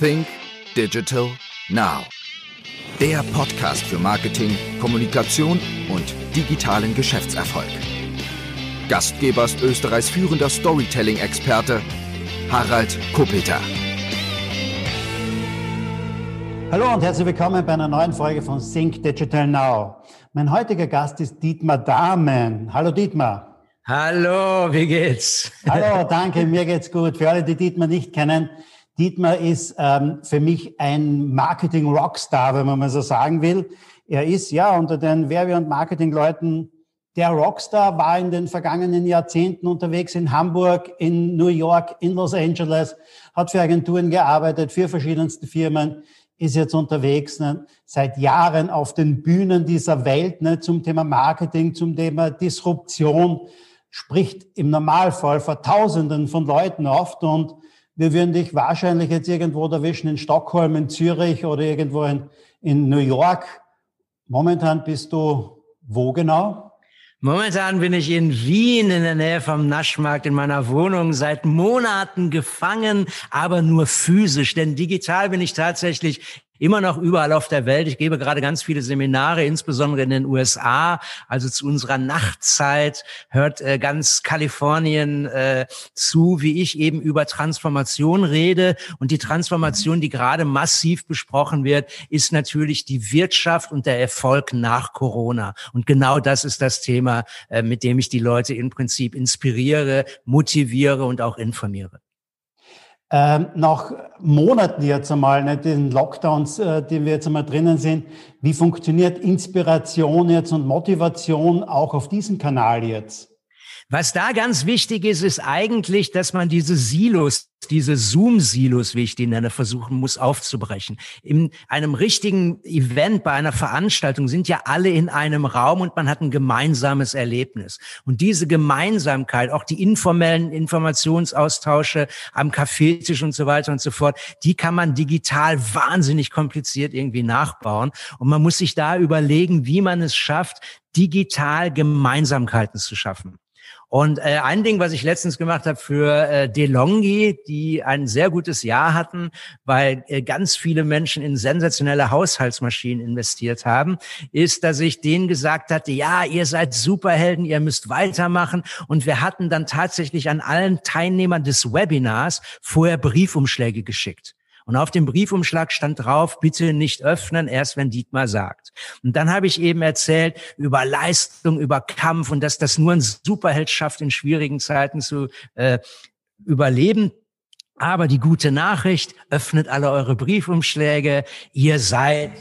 Think Digital Now. Der Podcast für Marketing, Kommunikation und digitalen Geschäftserfolg. Gastgeber ist Österreichs führender Storytelling-Experte Harald Kopeter. Hallo und herzlich willkommen bei einer neuen Folge von Think Digital Now. Mein heutiger Gast ist Dietmar Dahmen. Hallo Dietmar. Hallo, wie geht's? Hallo, danke, mir geht's gut. Für alle, die Dietmar nicht kennen, Dietmar ist ähm, für mich ein Marketing-Rockstar, wenn man mal so sagen will. Er ist ja unter den Werbe- und Marketing-Leuten der Rockstar, war in den vergangenen Jahrzehnten unterwegs in Hamburg, in New York, in Los Angeles, hat für Agenturen gearbeitet, für verschiedenste Firmen, ist jetzt unterwegs ne, seit Jahren auf den Bühnen dieser Welt ne, zum Thema Marketing, zum Thema Disruption, spricht im Normalfall vor Tausenden von Leuten oft und wir würden dich wahrscheinlich jetzt irgendwo erwischen in Stockholm, in Zürich oder irgendwo in, in New York. Momentan bist du wo genau? Momentan bin ich in Wien in der Nähe vom Naschmarkt in meiner Wohnung seit Monaten gefangen, aber nur physisch, denn digital bin ich tatsächlich immer noch überall auf der Welt. Ich gebe gerade ganz viele Seminare, insbesondere in den USA. Also zu unserer Nachtzeit hört äh, ganz Kalifornien äh, zu, wie ich eben über Transformation rede. Und die Transformation, die gerade massiv besprochen wird, ist natürlich die Wirtschaft und der Erfolg nach Corona. Und genau das ist das Thema, äh, mit dem ich die Leute im Prinzip inspiriere, motiviere und auch informiere. Ähm, nach Monaten jetzt einmal, nicht den Lockdowns, äh, die wir jetzt einmal drinnen sind, wie funktioniert Inspiration jetzt und Motivation auch auf diesem Kanal jetzt? Was da ganz wichtig ist, ist eigentlich, dass man diese Silos, diese Zoom-Silos, wie ich die nenne, versuchen muss aufzubrechen. In einem richtigen Event, bei einer Veranstaltung sind ja alle in einem Raum und man hat ein gemeinsames Erlebnis. Und diese Gemeinsamkeit, auch die informellen Informationsaustausche am Kaffeetisch und so weiter und so fort, die kann man digital wahnsinnig kompliziert irgendwie nachbauen. Und man muss sich da überlegen, wie man es schafft, digital Gemeinsamkeiten zu schaffen. Und äh, ein Ding, was ich letztens gemacht habe für äh, DeLonghi, die ein sehr gutes Jahr hatten, weil äh, ganz viele Menschen in sensationelle Haushaltsmaschinen investiert haben, ist, dass ich denen gesagt hatte, ja, ihr seid Superhelden, ihr müsst weitermachen. Und wir hatten dann tatsächlich an allen Teilnehmern des Webinars vorher Briefumschläge geschickt. Und auf dem Briefumschlag stand drauf, bitte nicht öffnen, erst wenn Dietmar sagt. Und dann habe ich eben erzählt über Leistung, über Kampf und dass das nur ein Superheld schafft, in schwierigen Zeiten zu äh, überleben. Aber die gute Nachricht, öffnet alle eure Briefumschläge. Ihr seid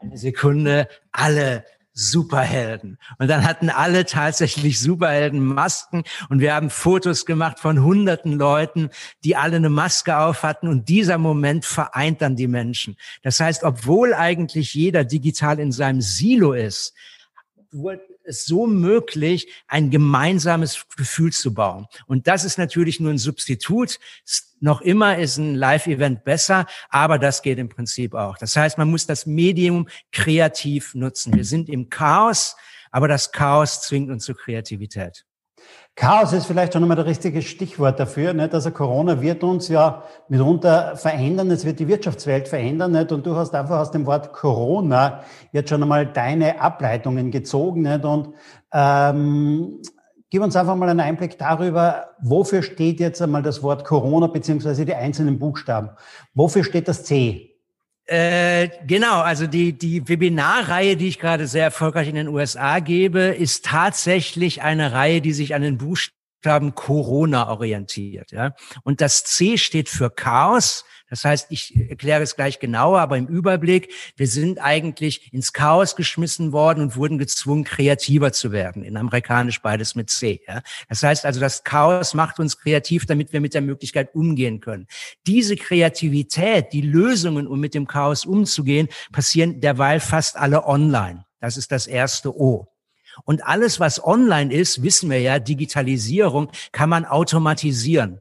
eine Sekunde alle Superhelden. Und dann hatten alle tatsächlich Superheldenmasken und wir haben Fotos gemacht von hunderten Leuten, die alle eine Maske auf hatten und dieser Moment vereint dann die Menschen. Das heißt, obwohl eigentlich jeder digital in seinem Silo ist, es so möglich, ein gemeinsames Gefühl zu bauen. Und das ist natürlich nur ein Substitut. Noch immer ist ein Live-Event besser, aber das geht im Prinzip auch. Das heißt, man muss das Medium kreativ nutzen. Wir sind im Chaos, aber das Chaos zwingt uns zur Kreativität. Chaos ist vielleicht schon einmal das richtige Stichwort dafür. Nicht? Also Corona wird uns ja mitunter verändern, es wird die Wirtschaftswelt verändern. Nicht? Und du hast einfach aus dem Wort Corona jetzt schon einmal deine Ableitungen gezogen. Nicht? Und ähm, gib uns einfach mal einen Einblick darüber, wofür steht jetzt einmal das Wort Corona beziehungsweise die einzelnen Buchstaben. Wofür steht das C? Äh, genau, also die, die Webinarreihe, die ich gerade sehr erfolgreich in den USA gebe, ist tatsächlich eine Reihe, die sich an den Buchstaben Corona orientiert. Ja? Und das C steht für Chaos, das heißt, ich erkläre es gleich genauer, aber im Überblick, wir sind eigentlich ins Chaos geschmissen worden und wurden gezwungen, kreativer zu werden. In amerikanisch beides mit C. Ja. Das heißt also, das Chaos macht uns kreativ, damit wir mit der Möglichkeit umgehen können. Diese Kreativität, die Lösungen, um mit dem Chaos umzugehen, passieren derweil fast alle online. Das ist das erste O. Und alles, was online ist, wissen wir ja, Digitalisierung kann man automatisieren.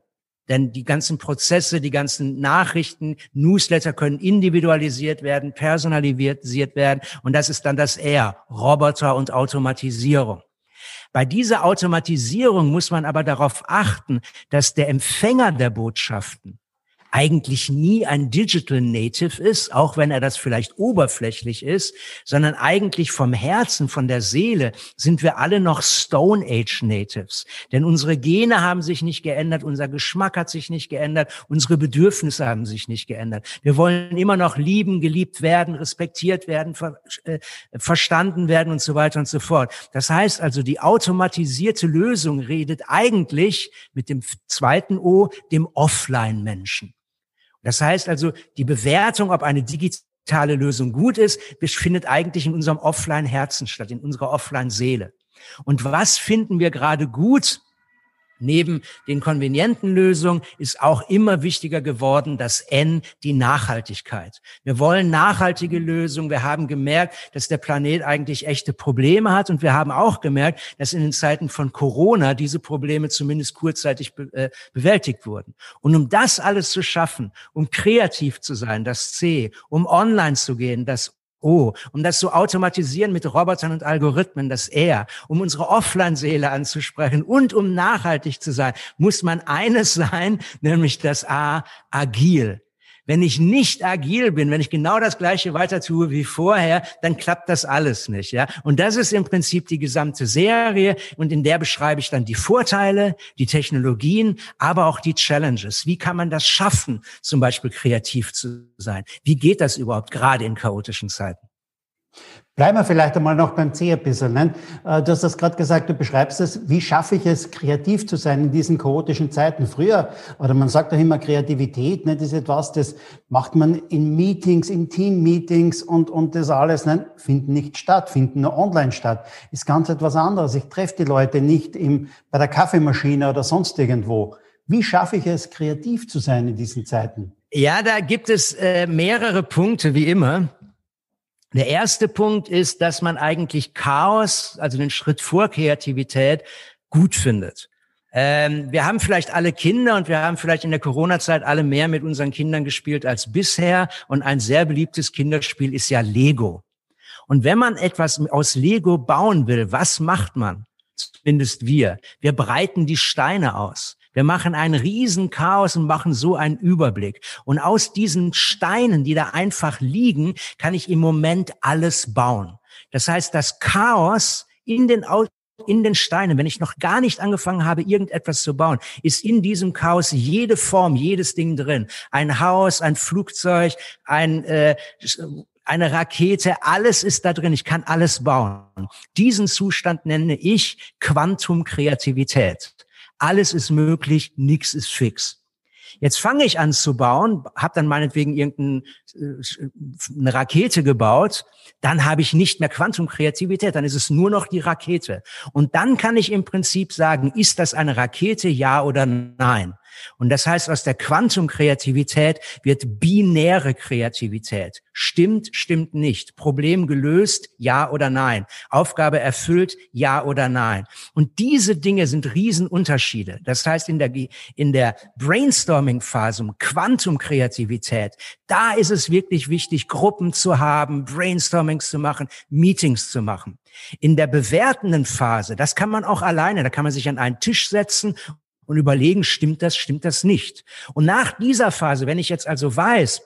Denn die ganzen Prozesse, die ganzen Nachrichten, Newsletter können individualisiert werden, personalisiert werden. Und das ist dann das R, Roboter und Automatisierung. Bei dieser Automatisierung muss man aber darauf achten, dass der Empfänger der Botschaften eigentlich nie ein Digital Native ist, auch wenn er das vielleicht oberflächlich ist, sondern eigentlich vom Herzen, von der Seele sind wir alle noch Stone Age Natives. Denn unsere Gene haben sich nicht geändert, unser Geschmack hat sich nicht geändert, unsere Bedürfnisse haben sich nicht geändert. Wir wollen immer noch lieben, geliebt werden, respektiert werden, ver äh, verstanden werden und so weiter und so fort. Das heißt also, die automatisierte Lösung redet eigentlich mit dem zweiten O, dem Offline-Menschen. Das heißt also, die Bewertung, ob eine digitale Lösung gut ist, findet eigentlich in unserem Offline-Herzen statt, in unserer Offline-Seele. Und was finden wir gerade gut? Neben den konvenienten Lösungen ist auch immer wichtiger geworden das N, die Nachhaltigkeit. Wir wollen nachhaltige Lösungen. Wir haben gemerkt, dass der Planet eigentlich echte Probleme hat. Und wir haben auch gemerkt, dass in den Zeiten von Corona diese Probleme zumindest kurzzeitig be äh, bewältigt wurden. Und um das alles zu schaffen, um kreativ zu sein, das C, um online zu gehen, das Oh, um das zu automatisieren mit Robotern und Algorithmen, das R, um unsere Offline-Seele anzusprechen und um nachhaltig zu sein, muss man eines sein, nämlich das A, agil. Wenn ich nicht agil bin, wenn ich genau das Gleiche weiter tue wie vorher, dann klappt das alles nicht, ja. Und das ist im Prinzip die gesamte Serie und in der beschreibe ich dann die Vorteile, die Technologien, aber auch die Challenges. Wie kann man das schaffen, zum Beispiel kreativ zu sein? Wie geht das überhaupt gerade in chaotischen Zeiten? Bleiben wir vielleicht einmal noch beim C ein bisschen. Ne? Äh, du hast das gerade gesagt, du beschreibst es, wie schaffe ich es, kreativ zu sein in diesen chaotischen Zeiten. Früher, oder man sagt auch immer, Kreativität ne, das ist etwas, das macht man in Meetings, in Team-Meetings und, und das alles ne, finden nicht statt, finden nur online statt. Ist ganz etwas anderes. Ich treffe die Leute nicht im, bei der Kaffeemaschine oder sonst irgendwo. Wie schaffe ich es, kreativ zu sein in diesen Zeiten? Ja, da gibt es äh, mehrere Punkte, wie immer. Der erste Punkt ist, dass man eigentlich Chaos, also den Schritt vor Kreativität, gut findet. Ähm, wir haben vielleicht alle Kinder und wir haben vielleicht in der Corona-Zeit alle mehr mit unseren Kindern gespielt als bisher. Und ein sehr beliebtes Kinderspiel ist ja Lego. Und wenn man etwas aus Lego bauen will, was macht man? Zumindest wir. Wir breiten die Steine aus. Wir machen ein Riesenchaos und machen so einen Überblick. Und aus diesen Steinen, die da einfach liegen, kann ich im Moment alles bauen. Das heißt, das Chaos in den in den Steinen, wenn ich noch gar nicht angefangen habe, irgendetwas zu bauen, ist in diesem Chaos jede Form, jedes Ding drin. Ein Haus, ein Flugzeug, ein, äh, eine Rakete, alles ist da drin. Ich kann alles bauen. Diesen Zustand nenne ich Quantumkreativität. Alles ist möglich, nichts ist fix. Jetzt fange ich an zu bauen, habe dann meinetwegen irgendeine äh, Rakete gebaut, dann habe ich nicht mehr Quantumkreativität, dann ist es nur noch die Rakete. Und dann kann ich im Prinzip sagen, ist das eine Rakete, ja oder nein? Und das heißt, aus der Quantumkreativität wird binäre Kreativität. Stimmt, stimmt nicht. Problem gelöst, ja oder nein. Aufgabe erfüllt, ja oder nein. Und diese Dinge sind Riesenunterschiede. Das heißt, in der, in der Brainstorming-Phase um Quantumkreativität, da ist es wirklich wichtig, Gruppen zu haben, Brainstormings zu machen, Meetings zu machen. In der bewertenden Phase, das kann man auch alleine, da kann man sich an einen Tisch setzen und überlegen, stimmt das, stimmt das nicht. Und nach dieser Phase, wenn ich jetzt also weiß,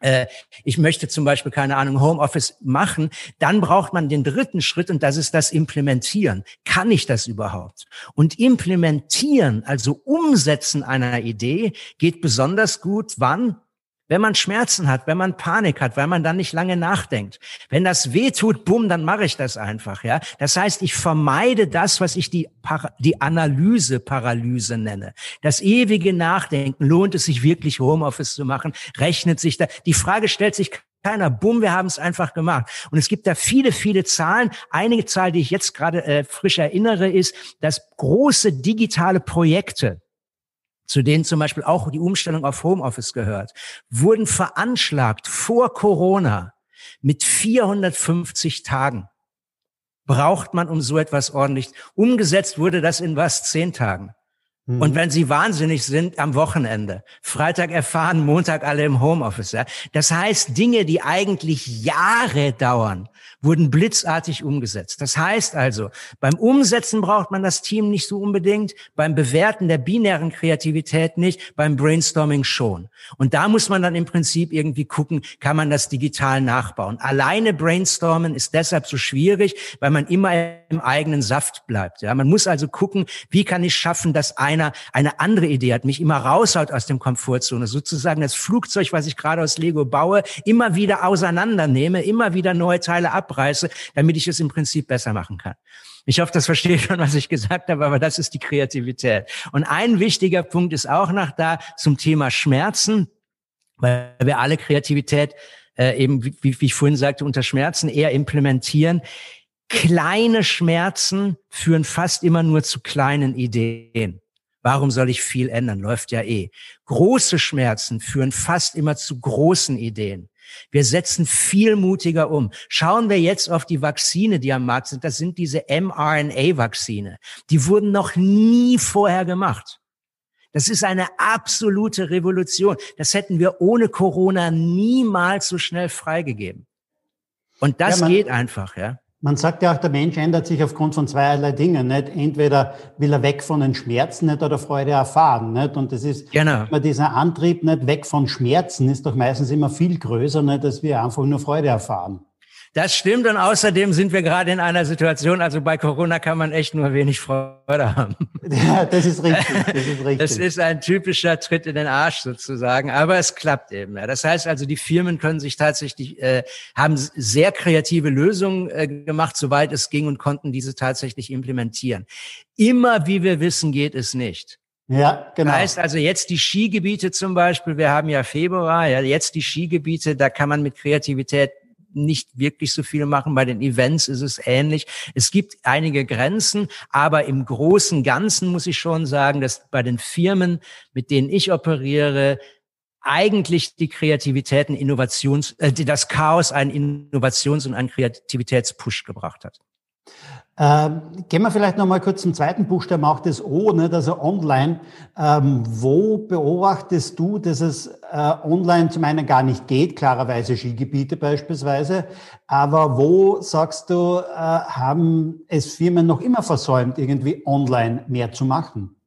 äh, ich möchte zum Beispiel keine Ahnung Homeoffice machen, dann braucht man den dritten Schritt und das ist das Implementieren. Kann ich das überhaupt? Und implementieren, also umsetzen einer Idee, geht besonders gut. Wann? Wenn man Schmerzen hat, wenn man Panik hat, weil man dann nicht lange nachdenkt. Wenn das weh tut, bumm, dann mache ich das einfach, ja. Das heißt, ich vermeide das, was ich die, die Analyse-Paralyse nenne. Das ewige Nachdenken. Lohnt es sich wirklich Homeoffice zu machen? Rechnet sich da? Die Frage stellt sich keiner. Bumm, wir haben es einfach gemacht. Und es gibt da viele, viele Zahlen. Einige Zahl, die ich jetzt gerade äh, frisch erinnere, ist, dass große digitale Projekte, zu denen zum Beispiel auch die Umstellung auf Homeoffice gehört, wurden veranschlagt vor Corona mit 450 Tagen. Braucht man um so etwas ordentlich. Umgesetzt wurde das in was? Zehn Tagen. Mhm. Und wenn sie wahnsinnig sind, am Wochenende. Freitag erfahren, Montag alle im Homeoffice. Ja? Das heißt, Dinge, die eigentlich Jahre dauern, wurden blitzartig umgesetzt. Das heißt also, beim Umsetzen braucht man das Team nicht so unbedingt, beim Bewerten der binären Kreativität nicht, beim Brainstorming schon. Und da muss man dann im Prinzip irgendwie gucken, kann man das digital nachbauen. Alleine brainstormen ist deshalb so schwierig, weil man immer im eigenen Saft bleibt. Ja, man muss also gucken, wie kann ich schaffen, dass einer eine andere Idee hat, mich immer raushaut aus dem Komfortzone, sozusagen das Flugzeug, was ich gerade aus Lego baue, immer wieder auseinandernehme, immer wieder neue Teile abreiße, damit ich es im Prinzip besser machen kann. Ich hoffe, das versteht schon, was ich gesagt habe, aber das ist die Kreativität. Und ein wichtiger Punkt ist auch noch da zum Thema Schmerzen, weil wir alle Kreativität äh, eben, wie, wie ich vorhin sagte, unter Schmerzen eher implementieren. Kleine Schmerzen führen fast immer nur zu kleinen Ideen. Warum soll ich viel ändern? Läuft ja eh. Große Schmerzen führen fast immer zu großen Ideen. Wir setzen viel mutiger um. Schauen wir jetzt auf die Vakzine, die am Markt sind. Das sind diese mRNA-Vakzine. Die wurden noch nie vorher gemacht. Das ist eine absolute Revolution. Das hätten wir ohne Corona niemals so schnell freigegeben. Und das ja, man, geht einfach, ja. Man sagt ja auch, der Mensch ändert sich aufgrund von zweierlei Dingen. Nicht? Entweder will er weg von den Schmerzen nicht oder Freude erfahren. Nicht? Und das ist genau. immer dieser Antrieb nicht weg von Schmerzen ist doch meistens immer viel größer, nicht, dass wir einfach nur Freude erfahren. Das stimmt und außerdem sind wir gerade in einer Situation, also bei Corona kann man echt nur wenig Freude haben. Ja, das ist richtig. Das ist, richtig. das ist ein typischer Tritt in den Arsch sozusagen, aber es klappt eben. Ja. Das heißt also, die Firmen können sich tatsächlich, äh, haben sehr kreative Lösungen äh, gemacht, soweit es ging und konnten diese tatsächlich implementieren. Immer, wie wir wissen, geht es nicht. Ja, genau. Das heißt also jetzt die Skigebiete zum Beispiel, wir haben ja Februar, ja, jetzt die Skigebiete, da kann man mit Kreativität nicht wirklich so viel machen. Bei den Events ist es ähnlich. Es gibt einige Grenzen, aber im großen Ganzen muss ich schon sagen, dass bei den Firmen, mit denen ich operiere, eigentlich die Kreativität, ein Innovations, äh, das Chaos einen Innovations- und einen Kreativitätspush gebracht hat. Ähm, gehen wir vielleicht noch mal kurz zum zweiten Buchstaben, auch das O, nicht? also online. Ähm, wo beobachtest du, dass es äh, online zum einen gar nicht geht, klarerweise Skigebiete beispielsweise, aber wo sagst du, äh, haben es Firmen noch immer versäumt, irgendwie online mehr zu machen?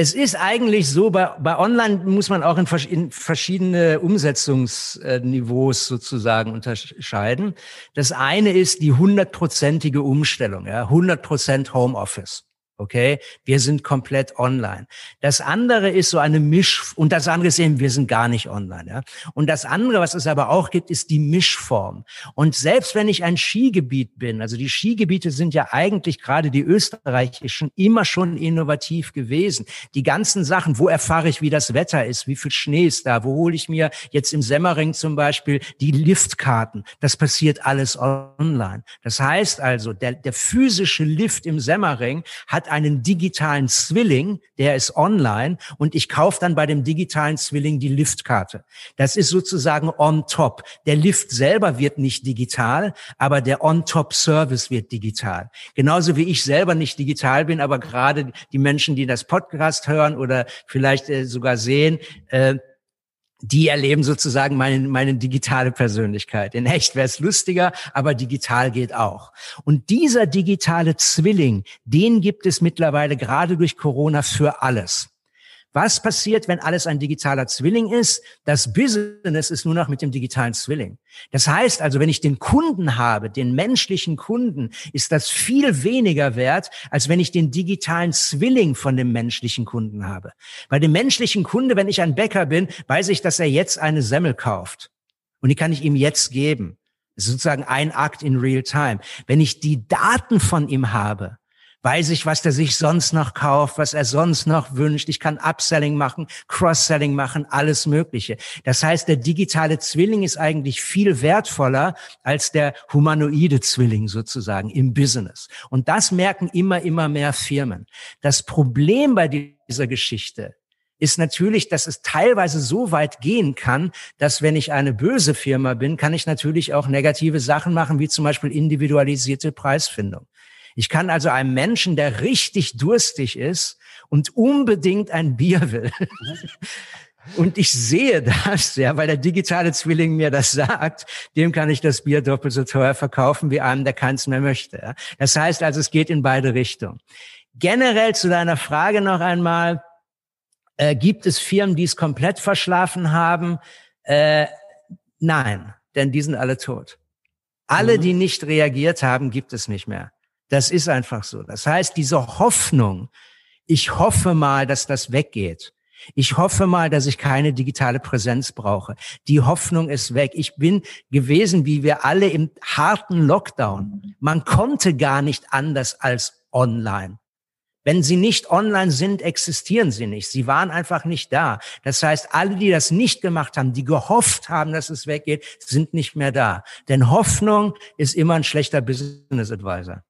Es ist eigentlich so, bei, bei Online muss man auch in, in verschiedene Umsetzungsniveaus sozusagen unterscheiden. Das eine ist die hundertprozentige Umstellung, ja, 100 Prozent Homeoffice. Okay, wir sind komplett online. Das andere ist so eine Misch und das andere ist eben, wir sind gar nicht online. Ja? Und das andere, was es aber auch gibt, ist die Mischform. Und selbst wenn ich ein Skigebiet bin, also die Skigebiete sind ja eigentlich gerade die österreichischen immer schon innovativ gewesen. Die ganzen Sachen, wo erfahre ich, wie das Wetter ist, wie viel Schnee ist da, wo hole ich mir jetzt im Semmering zum Beispiel die Liftkarten. Das passiert alles online. Das heißt also, der, der physische Lift im Semmering hat einen digitalen Zwilling, der ist online und ich kaufe dann bei dem digitalen Zwilling die Liftkarte. Das ist sozusagen on top. Der Lift selber wird nicht digital, aber der on-top-Service wird digital. Genauso wie ich selber nicht digital bin, aber gerade die Menschen, die das Podcast hören oder vielleicht äh, sogar sehen, äh, die erleben sozusagen meine, meine digitale Persönlichkeit. In echt wäre es lustiger, aber digital geht auch. Und dieser digitale Zwilling, den gibt es mittlerweile gerade durch Corona für alles. Was passiert, wenn alles ein digitaler Zwilling ist? Das Business ist nur noch mit dem digitalen Zwilling. Das heißt also, wenn ich den Kunden habe, den menschlichen Kunden, ist das viel weniger wert, als wenn ich den digitalen Zwilling von dem menschlichen Kunden habe. Bei dem menschlichen Kunde, wenn ich ein Bäcker bin, weiß ich, dass er jetzt eine Semmel kauft. Und die kann ich ihm jetzt geben. Das ist sozusagen ein Akt in real time. Wenn ich die Daten von ihm habe, weiß ich, was der sich sonst noch kauft, was er sonst noch wünscht. Ich kann Upselling machen, Cross-Selling machen, alles Mögliche. Das heißt, der digitale Zwilling ist eigentlich viel wertvoller als der humanoide Zwilling sozusagen im Business. Und das merken immer, immer mehr Firmen. Das Problem bei dieser Geschichte ist natürlich, dass es teilweise so weit gehen kann, dass wenn ich eine böse Firma bin, kann ich natürlich auch negative Sachen machen, wie zum Beispiel individualisierte Preisfindung. Ich kann also einem Menschen, der richtig durstig ist und unbedingt ein Bier will, Und ich sehe das, ja, weil der digitale Zwilling mir das sagt, dem kann ich das Bier doppelt so teuer verkaufen wie einem, der keins mehr möchte. Ja. Das heißt also, es geht in beide Richtungen. Generell zu deiner Frage noch einmal, äh, gibt es Firmen, die es komplett verschlafen haben? Äh, nein, denn die sind alle tot. Alle, mhm. die nicht reagiert haben, gibt es nicht mehr. Das ist einfach so. Das heißt, diese Hoffnung, ich hoffe mal, dass das weggeht. Ich hoffe mal, dass ich keine digitale Präsenz brauche. Die Hoffnung ist weg. Ich bin gewesen, wie wir alle im harten Lockdown. Man konnte gar nicht anders als online. Wenn sie nicht online sind, existieren sie nicht. Sie waren einfach nicht da. Das heißt, alle, die das nicht gemacht haben, die gehofft haben, dass es weggeht, sind nicht mehr da. Denn Hoffnung ist immer ein schlechter Business Advisor.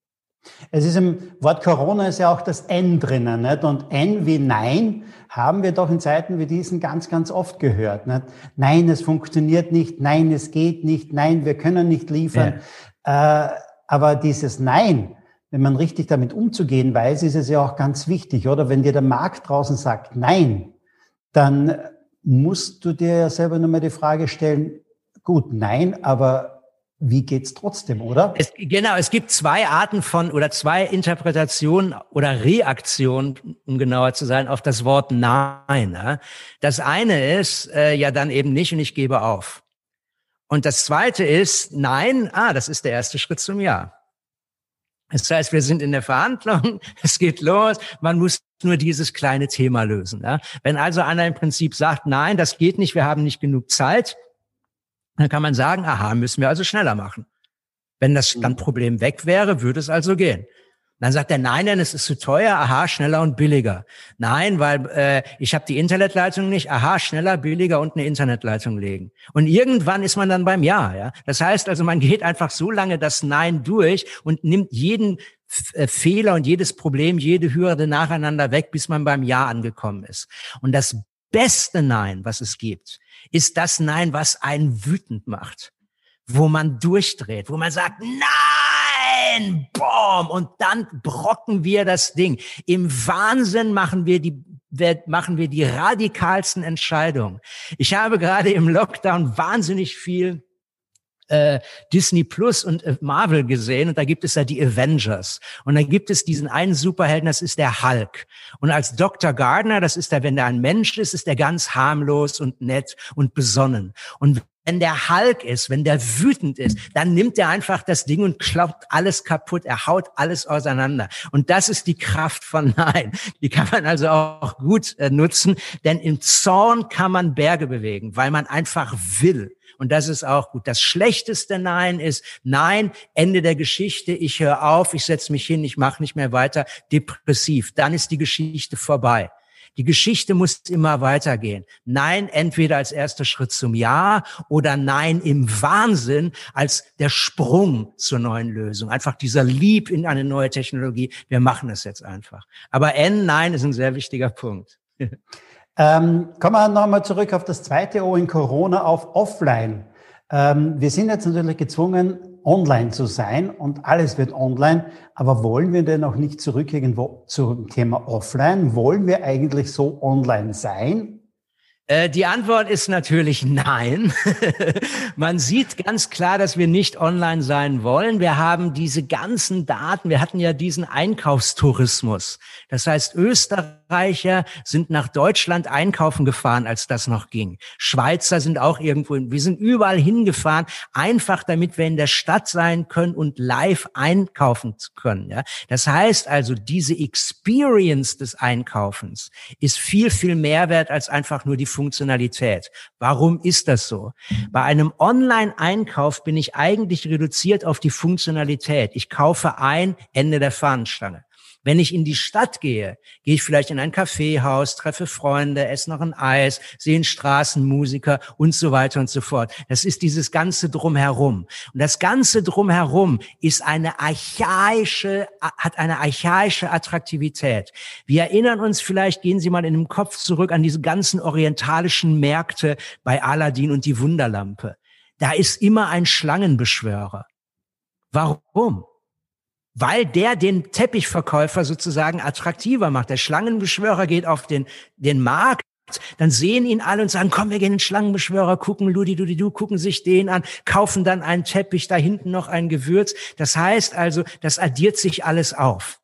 Es ist im Wort Corona ist ja auch das N drinnen, nicht? Und N wie Nein haben wir doch in Zeiten wie diesen ganz, ganz oft gehört. Nicht? Nein, es funktioniert nicht. Nein, es geht nicht. Nein, wir können nicht liefern. Ja. Äh, aber dieses Nein, wenn man richtig damit umzugehen weiß, ist es ja auch ganz wichtig, oder? Wenn dir der Markt draußen sagt Nein, dann musst du dir ja selber nur mal die Frage stellen, gut, nein, aber wie geht's trotzdem, oder? Es, genau, es gibt zwei Arten von oder zwei Interpretationen oder Reaktionen, um genauer zu sein, auf das Wort Nein. Ne? Das eine ist äh, ja dann eben nicht und ich gebe auf. Und das zweite ist Nein, ah, das ist der erste Schritt zum Ja. Das heißt, wir sind in der Verhandlung, es geht los, man muss nur dieses kleine Thema lösen. Ne? Wenn also einer im Prinzip sagt, nein, das geht nicht, wir haben nicht genug Zeit, dann kann man sagen, aha, müssen wir also schneller machen. Wenn das mhm. dann Problem weg wäre, würde es also gehen. Dann sagt er, nein, nein, es ist zu teuer, aha, schneller und billiger. Nein, weil äh, ich habe die Internetleitung nicht, aha, schneller, billiger und eine Internetleitung legen. Und irgendwann ist man dann beim Ja. ja. Das heißt also, man geht einfach so lange das Nein durch und nimmt jeden äh, Fehler und jedes Problem, jede Hürde nacheinander weg, bis man beim Ja angekommen ist. Und das beste Nein, was es gibt, ist das Nein, was einen wütend macht, wo man durchdreht, wo man sagt, nein, boom, und dann brocken wir das Ding. Im Wahnsinn machen wir die machen wir die radikalsten Entscheidungen. Ich habe gerade im Lockdown wahnsinnig viel äh, Disney Plus und äh, Marvel gesehen und da gibt es ja die Avengers und da gibt es diesen einen Superhelden, das ist der Hulk und als Dr. Gardner, das ist der, wenn der ein Mensch ist, ist der ganz harmlos und nett und besonnen und wenn der Hulk ist, wenn der wütend ist, dann nimmt er einfach das Ding und kloppt alles kaputt. Er haut alles auseinander. Und das ist die Kraft von Nein. Die kann man also auch gut äh, nutzen, denn im Zorn kann man Berge bewegen, weil man einfach will. Und das ist auch gut. Das schlechteste Nein ist Nein, Ende der Geschichte, ich höre auf, ich setze mich hin, ich mache nicht mehr weiter, depressiv. Dann ist die Geschichte vorbei. Die Geschichte muss immer weitergehen. Nein, entweder als erster Schritt zum Ja oder Nein im Wahnsinn als der Sprung zur neuen Lösung. Einfach dieser Lieb in eine neue Technologie. Wir machen es jetzt einfach. Aber N, Nein ist ein sehr wichtiger Punkt. Ähm, kommen wir nochmal zurück auf das zweite O in Corona, auf Offline. Ähm, wir sind jetzt natürlich gezwungen, online zu sein und alles wird online. Aber wollen wir denn auch nicht zurück irgendwo zum Thema Offline? Wollen wir eigentlich so online sein? Äh, die Antwort ist natürlich nein. Man sieht ganz klar, dass wir nicht online sein wollen. Wir haben diese ganzen Daten. Wir hatten ja diesen Einkaufstourismus. Das heißt, Österreicher sind nach Deutschland einkaufen gefahren, als das noch ging. Schweizer sind auch irgendwo. Wir sind überall hingefahren, einfach damit wir in der Stadt sein können und live einkaufen können. Das heißt also, diese Experience des Einkaufens ist viel, viel mehr wert als einfach nur die Funktionalität. Warum ist das so? Bei einem Online-Einkauf bin ich eigentlich reduziert auf die Funktionalität. Ich kaufe ein, Ende der Fahnenstange. Wenn ich in die Stadt gehe, gehe ich vielleicht in ein Kaffeehaus, treffe Freunde, esse noch ein Eis, sehe einen Straßenmusiker und so weiter und so fort. Das ist dieses ganze Drumherum. Und das ganze Drumherum ist eine archaische, hat eine archaische Attraktivität. Wir erinnern uns vielleicht, gehen Sie mal in dem Kopf zurück an diese ganzen orientalischen Märkte bei Aladdin und die Wunderlampe. Da ist immer ein Schlangenbeschwörer. Warum? Weil der den Teppichverkäufer sozusagen attraktiver macht. Der Schlangenbeschwörer geht auf den, den Markt dann sehen ihn alle und sagen, komm, wir gehen in den Schlangenbeschwörer, gucken Ludi, Ludi, du, gucken sich den an, kaufen dann einen Teppich, da hinten noch ein Gewürz. Das heißt also, das addiert sich alles auf.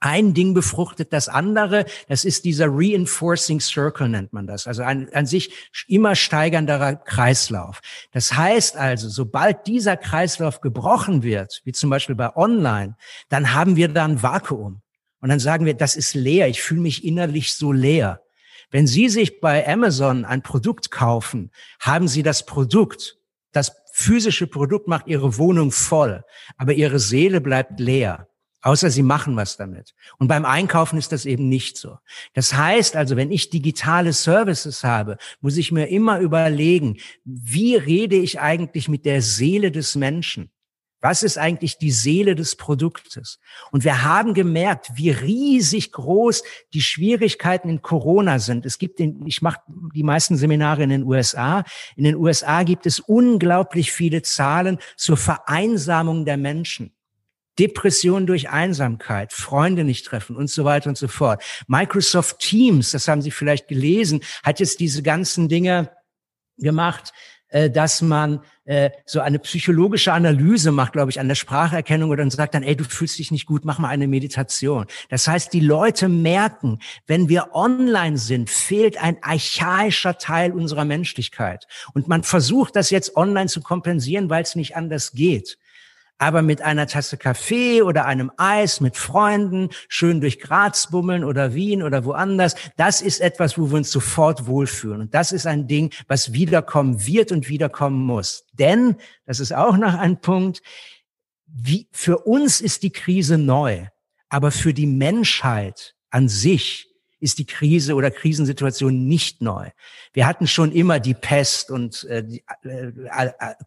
Ein Ding befruchtet das andere. Das ist dieser Reinforcing Circle, nennt man das. Also ein an sich immer steigernder Kreislauf. Das heißt also, sobald dieser Kreislauf gebrochen wird, wie zum Beispiel bei Online, dann haben wir da ein Vakuum. Und dann sagen wir, das ist leer. Ich fühle mich innerlich so leer. Wenn Sie sich bei Amazon ein Produkt kaufen, haben Sie das Produkt. Das physische Produkt macht Ihre Wohnung voll, aber Ihre Seele bleibt leer. Außer sie machen was damit. Und beim Einkaufen ist das eben nicht so. Das heißt also, wenn ich digitale Services habe, muss ich mir immer überlegen, wie rede ich eigentlich mit der Seele des Menschen? Was ist eigentlich die Seele des Produktes? Und wir haben gemerkt, wie riesig groß die Schwierigkeiten in Corona sind. Es gibt den, ich mache die meisten Seminare in den USA. In den USA gibt es unglaublich viele Zahlen zur Vereinsamung der Menschen. Depression durch Einsamkeit, Freunde nicht treffen und so weiter und so fort. Microsoft Teams, das haben Sie vielleicht gelesen, hat jetzt diese ganzen Dinge gemacht, äh, dass man äh, so eine psychologische Analyse macht, glaube ich, an der Spracherkennung oder dann sagt dann, ey, du fühlst dich nicht gut, mach mal eine Meditation. Das heißt, die Leute merken, wenn wir online sind, fehlt ein archaischer Teil unserer Menschlichkeit. Und man versucht das jetzt online zu kompensieren, weil es nicht anders geht aber mit einer Tasse Kaffee oder einem Eis mit Freunden, schön durch Graz bummeln oder Wien oder woanders, das ist etwas, wo wir uns sofort wohlfühlen. Und das ist ein Ding, was wiederkommen wird und wiederkommen muss. Denn, das ist auch noch ein Punkt, wie, für uns ist die Krise neu, aber für die Menschheit an sich ist die Krise oder Krisensituation nicht neu. Wir hatten schon immer die Pest und äh, die, äh,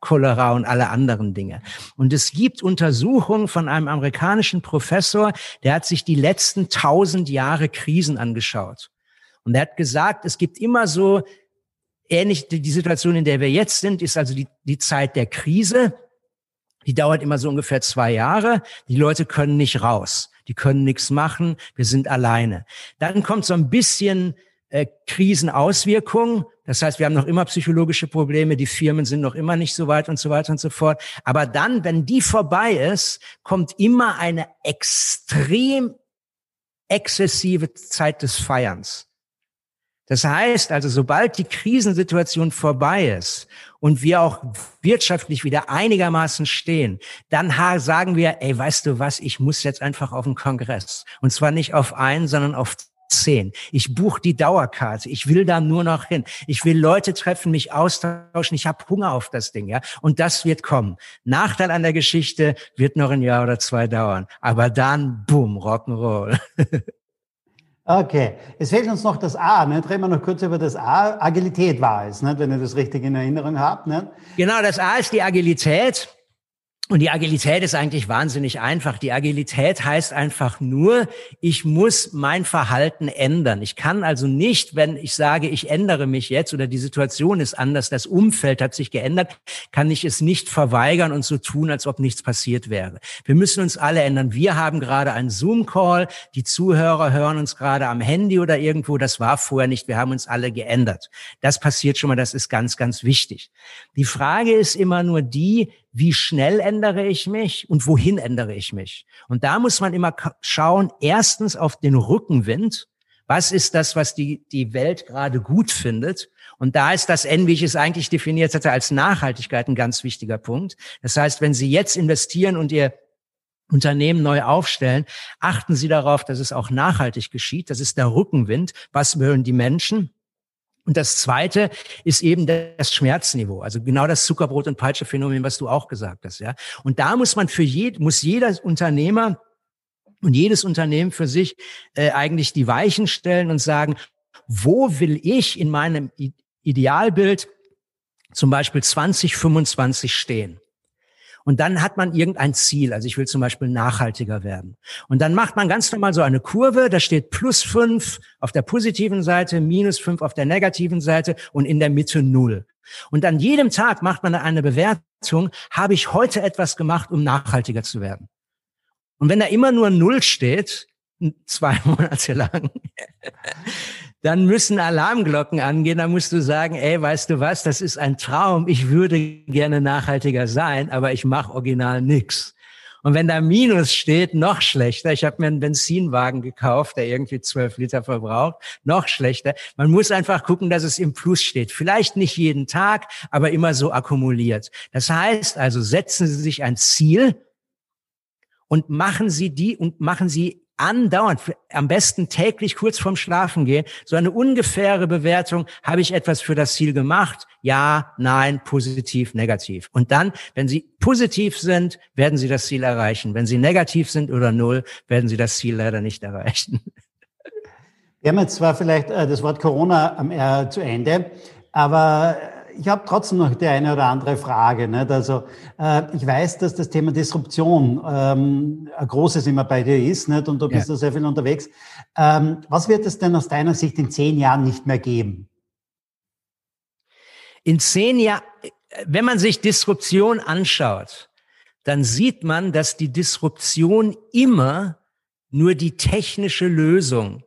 Cholera und alle anderen Dinge. Und es gibt Untersuchungen von einem amerikanischen Professor, der hat sich die letzten tausend Jahre Krisen angeschaut. Und er hat gesagt, es gibt immer so ähnlich, die Situation, in der wir jetzt sind, ist also die, die Zeit der Krise. Die dauert immer so ungefähr zwei Jahre. Die Leute können nicht raus die können nichts machen, wir sind alleine. Dann kommt so ein bisschen äh, Krisenauswirkung. Das heißt, wir haben noch immer psychologische Probleme, die Firmen sind noch immer nicht so weit und so weiter und so fort. Aber dann, wenn die vorbei ist, kommt immer eine extrem exzessive Zeit des Feierns. Das heißt also, sobald die Krisensituation vorbei ist und wir auch wirtschaftlich wieder einigermaßen stehen, dann sagen wir, ey, weißt du was, ich muss jetzt einfach auf den Kongress. Und zwar nicht auf einen, sondern auf zehn. Ich buche die Dauerkarte. Ich will da nur noch hin. Ich will Leute treffen, mich austauschen. Ich habe Hunger auf das Ding, ja. Und das wird kommen. Nachteil an der Geschichte wird noch ein Jahr oder zwei dauern. Aber dann, boom, Rock'n'Roll. Okay, es fehlt uns noch das A. Ne? Reden wir noch kurz über das A. Agilität war es, nicht? wenn ihr das richtig in Erinnerung habt. Nicht? Genau, das A ist die Agilität. Und die Agilität ist eigentlich wahnsinnig einfach. Die Agilität heißt einfach nur, ich muss mein Verhalten ändern. Ich kann also nicht, wenn ich sage, ich ändere mich jetzt oder die Situation ist anders, das Umfeld hat sich geändert, kann ich es nicht verweigern und so tun, als ob nichts passiert wäre. Wir müssen uns alle ändern. Wir haben gerade einen Zoom-Call. Die Zuhörer hören uns gerade am Handy oder irgendwo. Das war vorher nicht. Wir haben uns alle geändert. Das passiert schon mal. Das ist ganz, ganz wichtig. Die Frage ist immer nur die, wie schnell ändere ich mich und wohin ändere ich mich? Und da muss man immer schauen, erstens auf den Rückenwind. Was ist das, was die, die Welt gerade gut findet? Und da ist das N, wie ich es eigentlich definiert hatte, als Nachhaltigkeit ein ganz wichtiger Punkt. Das heißt, wenn Sie jetzt investieren und Ihr Unternehmen neu aufstellen, achten Sie darauf, dass es auch nachhaltig geschieht. Das ist der Rückenwind. Was wollen die Menschen? Und das zweite ist eben das Schmerzniveau. Also genau das Zuckerbrot- und Peitsche-Phänomen, was du auch gesagt hast, ja. Und da muss man für jed, muss jeder Unternehmer und jedes Unternehmen für sich äh, eigentlich die Weichen stellen und sagen, wo will ich in meinem Idealbild zum Beispiel 2025 stehen? Und dann hat man irgendein Ziel. Also ich will zum Beispiel nachhaltiger werden. Und dann macht man ganz normal so eine Kurve. Da steht plus fünf auf der positiven Seite, minus fünf auf der negativen Seite und in der Mitte null. Und an jedem Tag macht man eine Bewertung. Habe ich heute etwas gemacht, um nachhaltiger zu werden? Und wenn da immer nur null steht, zwei Monate lang, dann müssen Alarmglocken angehen. Dann musst du sagen, ey, weißt du was, das ist ein Traum. Ich würde gerne nachhaltiger sein, aber ich mache original nix. Und wenn da Minus steht, noch schlechter. Ich habe mir einen Benzinwagen gekauft, der irgendwie zwölf Liter verbraucht. Noch schlechter. Man muss einfach gucken, dass es im Plus steht. Vielleicht nicht jeden Tag, aber immer so akkumuliert. Das heißt also, setzen Sie sich ein Ziel und machen Sie die und machen Sie andauernd, am besten täglich kurz vorm Schlafen gehen, so eine ungefähre Bewertung, habe ich etwas für das Ziel gemacht? Ja, nein, positiv, negativ. Und dann, wenn Sie positiv sind, werden Sie das Ziel erreichen. Wenn Sie negativ sind oder null, werden Sie das Ziel leider nicht erreichen. Wir haben jetzt zwar vielleicht äh, das Wort Corona äh, zu Ende, aber ich habe trotzdem noch die eine oder andere Frage. Nicht? Also äh, ich weiß, dass das Thema Disruption ähm, ein großes immer bei dir ist nicht? und du bist ja. da sehr viel unterwegs. Ähm, was wird es denn aus deiner Sicht in zehn Jahren nicht mehr geben? In zehn Jahren, wenn man sich Disruption anschaut, dann sieht man, dass die Disruption immer nur die technische Lösung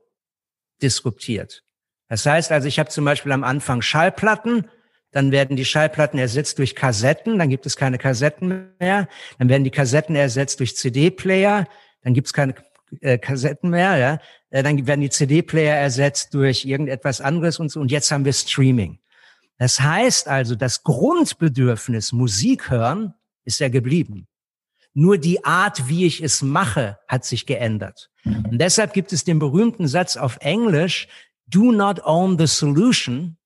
disruptiert. Das heißt also, ich habe zum Beispiel am Anfang Schallplatten dann werden die Schallplatten ersetzt durch Kassetten, dann gibt es keine Kassetten mehr, dann werden die Kassetten ersetzt durch CD-Player, dann gibt es keine äh, Kassetten mehr, ja, äh, dann werden die CD-Player ersetzt durch irgendetwas anderes und so, und jetzt haben wir Streaming. Das heißt also, das Grundbedürfnis Musik hören ist ja geblieben. Nur die Art, wie ich es mache, hat sich geändert. Und deshalb gibt es den berühmten Satz auf Englisch, do not own the solution,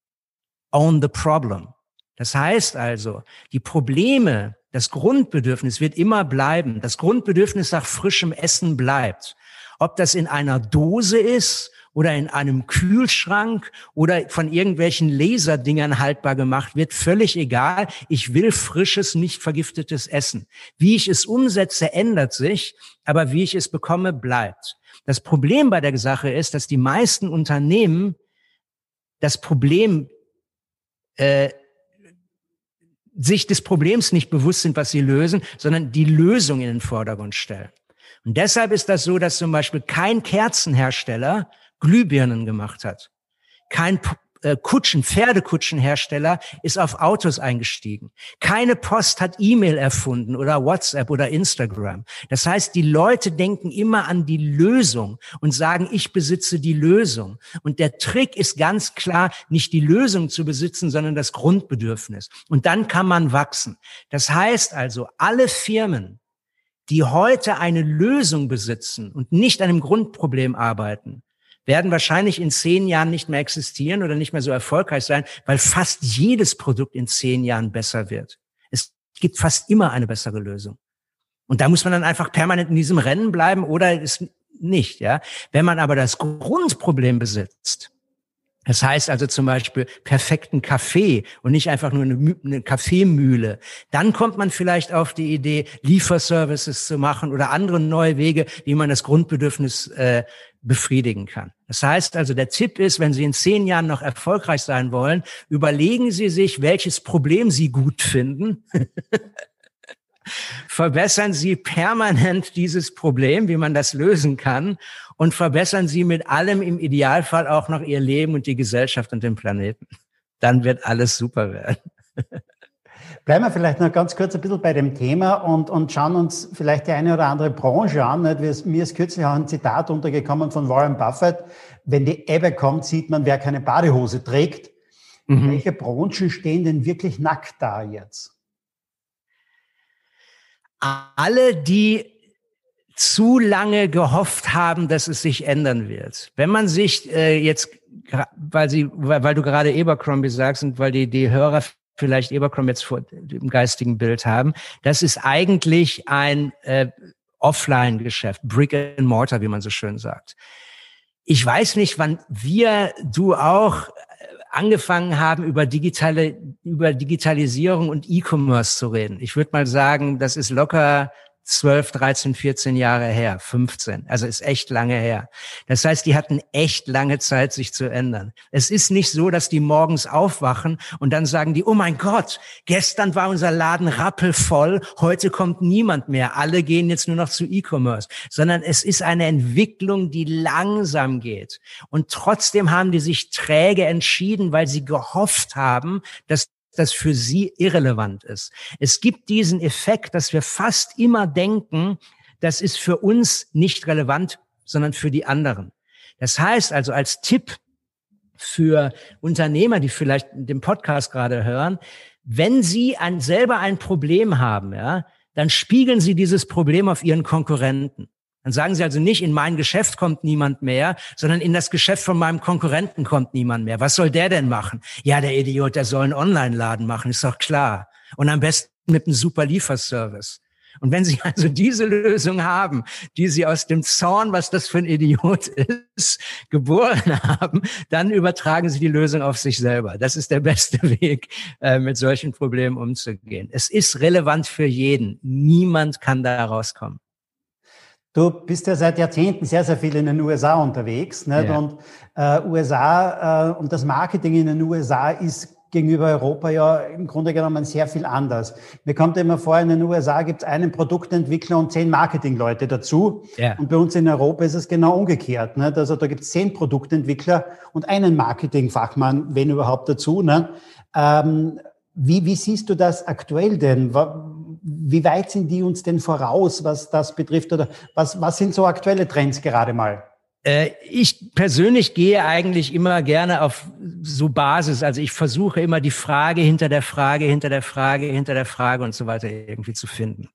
own the problem. Das heißt also, die Probleme, das Grundbedürfnis wird immer bleiben. Das Grundbedürfnis nach frischem Essen bleibt. Ob das in einer Dose ist oder in einem Kühlschrank oder von irgendwelchen Laserdingern haltbar gemacht wird, völlig egal. Ich will frisches, nicht vergiftetes Essen. Wie ich es umsetze, ändert sich, aber wie ich es bekomme, bleibt. Das Problem bei der Sache ist, dass die meisten Unternehmen das Problem äh, sich des Problems nicht bewusst sind, was sie lösen, sondern die Lösung in den Vordergrund stellen. Und deshalb ist das so, dass zum Beispiel kein Kerzenhersteller Glühbirnen gemacht hat. Kein Kutschen, Pferdekutschenhersteller ist auf Autos eingestiegen. Keine Post hat E-Mail erfunden oder WhatsApp oder Instagram. Das heißt, die Leute denken immer an die Lösung und sagen, ich besitze die Lösung. Und der Trick ist ganz klar, nicht die Lösung zu besitzen, sondern das Grundbedürfnis. Und dann kann man wachsen. Das heißt also, alle Firmen, die heute eine Lösung besitzen und nicht an einem Grundproblem arbeiten, werden wahrscheinlich in zehn Jahren nicht mehr existieren oder nicht mehr so erfolgreich sein, weil fast jedes Produkt in zehn Jahren besser wird. Es gibt fast immer eine bessere Lösung. Und da muss man dann einfach permanent in diesem Rennen bleiben oder ist nicht, ja. Wenn man aber das Grundproblem besitzt, das heißt also zum Beispiel perfekten Kaffee und nicht einfach nur eine, eine Kaffeemühle. Dann kommt man vielleicht auf die Idee, Lieferservices zu machen oder andere neue Wege, wie man das Grundbedürfnis äh, befriedigen kann. Das heißt also, der Tipp ist, wenn Sie in zehn Jahren noch erfolgreich sein wollen, überlegen Sie sich, welches Problem Sie gut finden. verbessern Sie permanent dieses Problem, wie man das lösen kann und verbessern Sie mit allem im Idealfall auch noch Ihr Leben und die Gesellschaft und den Planeten. Dann wird alles super werden. Bleiben wir vielleicht noch ganz kurz ein bisschen bei dem Thema und, und schauen uns vielleicht die eine oder andere Branche an. Nicht? Mir ist kürzlich auch ein Zitat untergekommen von Warren Buffett. Wenn die Ebbe kommt, sieht man, wer keine Badehose trägt. Mhm. Welche Branchen stehen denn wirklich nackt da jetzt? Alle, die zu lange gehofft haben, dass es sich ändern wird. Wenn man sich äh, jetzt, weil sie, weil, weil du gerade Abercrombie sagst und weil die, die Hörer vielleicht Abercrombie jetzt vor dem geistigen Bild haben, das ist eigentlich ein äh, Offline-Geschäft, Brick and Mortar, wie man so schön sagt. Ich weiß nicht, wann wir, du auch, äh, angefangen haben, über digitale, über Digitalisierung und E-Commerce zu reden. Ich würde mal sagen, das ist locker 12, 13, 14 Jahre her, 15. Also ist echt lange her. Das heißt, die hatten echt lange Zeit, sich zu ändern. Es ist nicht so, dass die morgens aufwachen und dann sagen die, oh mein Gott, gestern war unser Laden rappelvoll, heute kommt niemand mehr, alle gehen jetzt nur noch zu E-Commerce, sondern es ist eine Entwicklung, die langsam geht. Und trotzdem haben die sich träge entschieden, weil sie gehofft haben, dass das für sie irrelevant ist. Es gibt diesen Effekt, dass wir fast immer denken, das ist für uns nicht relevant, sondern für die anderen. Das heißt also als Tipp für Unternehmer, die vielleicht den Podcast gerade hören, wenn sie ein, selber ein Problem haben, ja, dann spiegeln sie dieses Problem auf ihren Konkurrenten. Dann sagen Sie also nicht, in mein Geschäft kommt niemand mehr, sondern in das Geschäft von meinem Konkurrenten kommt niemand mehr. Was soll der denn machen? Ja, der Idiot, der soll einen Online-Laden machen, ist doch klar. Und am besten mit einem super Lieferservice. Und wenn Sie also diese Lösung haben, die Sie aus dem Zorn, was das für ein Idiot ist, geboren haben, dann übertragen Sie die Lösung auf sich selber. Das ist der beste Weg, äh, mit solchen Problemen umzugehen. Es ist relevant für jeden. Niemand kann da rauskommen. Du bist ja seit Jahrzehnten sehr, sehr viel in den USA unterwegs. Nicht? Ja. Und äh, USA äh, und das Marketing in den USA ist gegenüber Europa ja im Grunde genommen sehr viel anders. Mir kommt immer vor, in den USA gibt es einen Produktentwickler und zehn Marketingleute dazu. Ja. Und bei uns in Europa ist es genau umgekehrt. Nicht? Also da gibt es zehn Produktentwickler und einen Marketingfachmann, wenn überhaupt dazu. Ähm, wie, wie siehst du das aktuell denn? Wie weit sind die uns denn voraus, was das betrifft? Oder was, was sind so aktuelle Trends gerade mal? Äh, ich persönlich gehe eigentlich immer gerne auf so Basis. Also ich versuche immer die Frage hinter der Frage, hinter der Frage, hinter der Frage und so weiter irgendwie zu finden.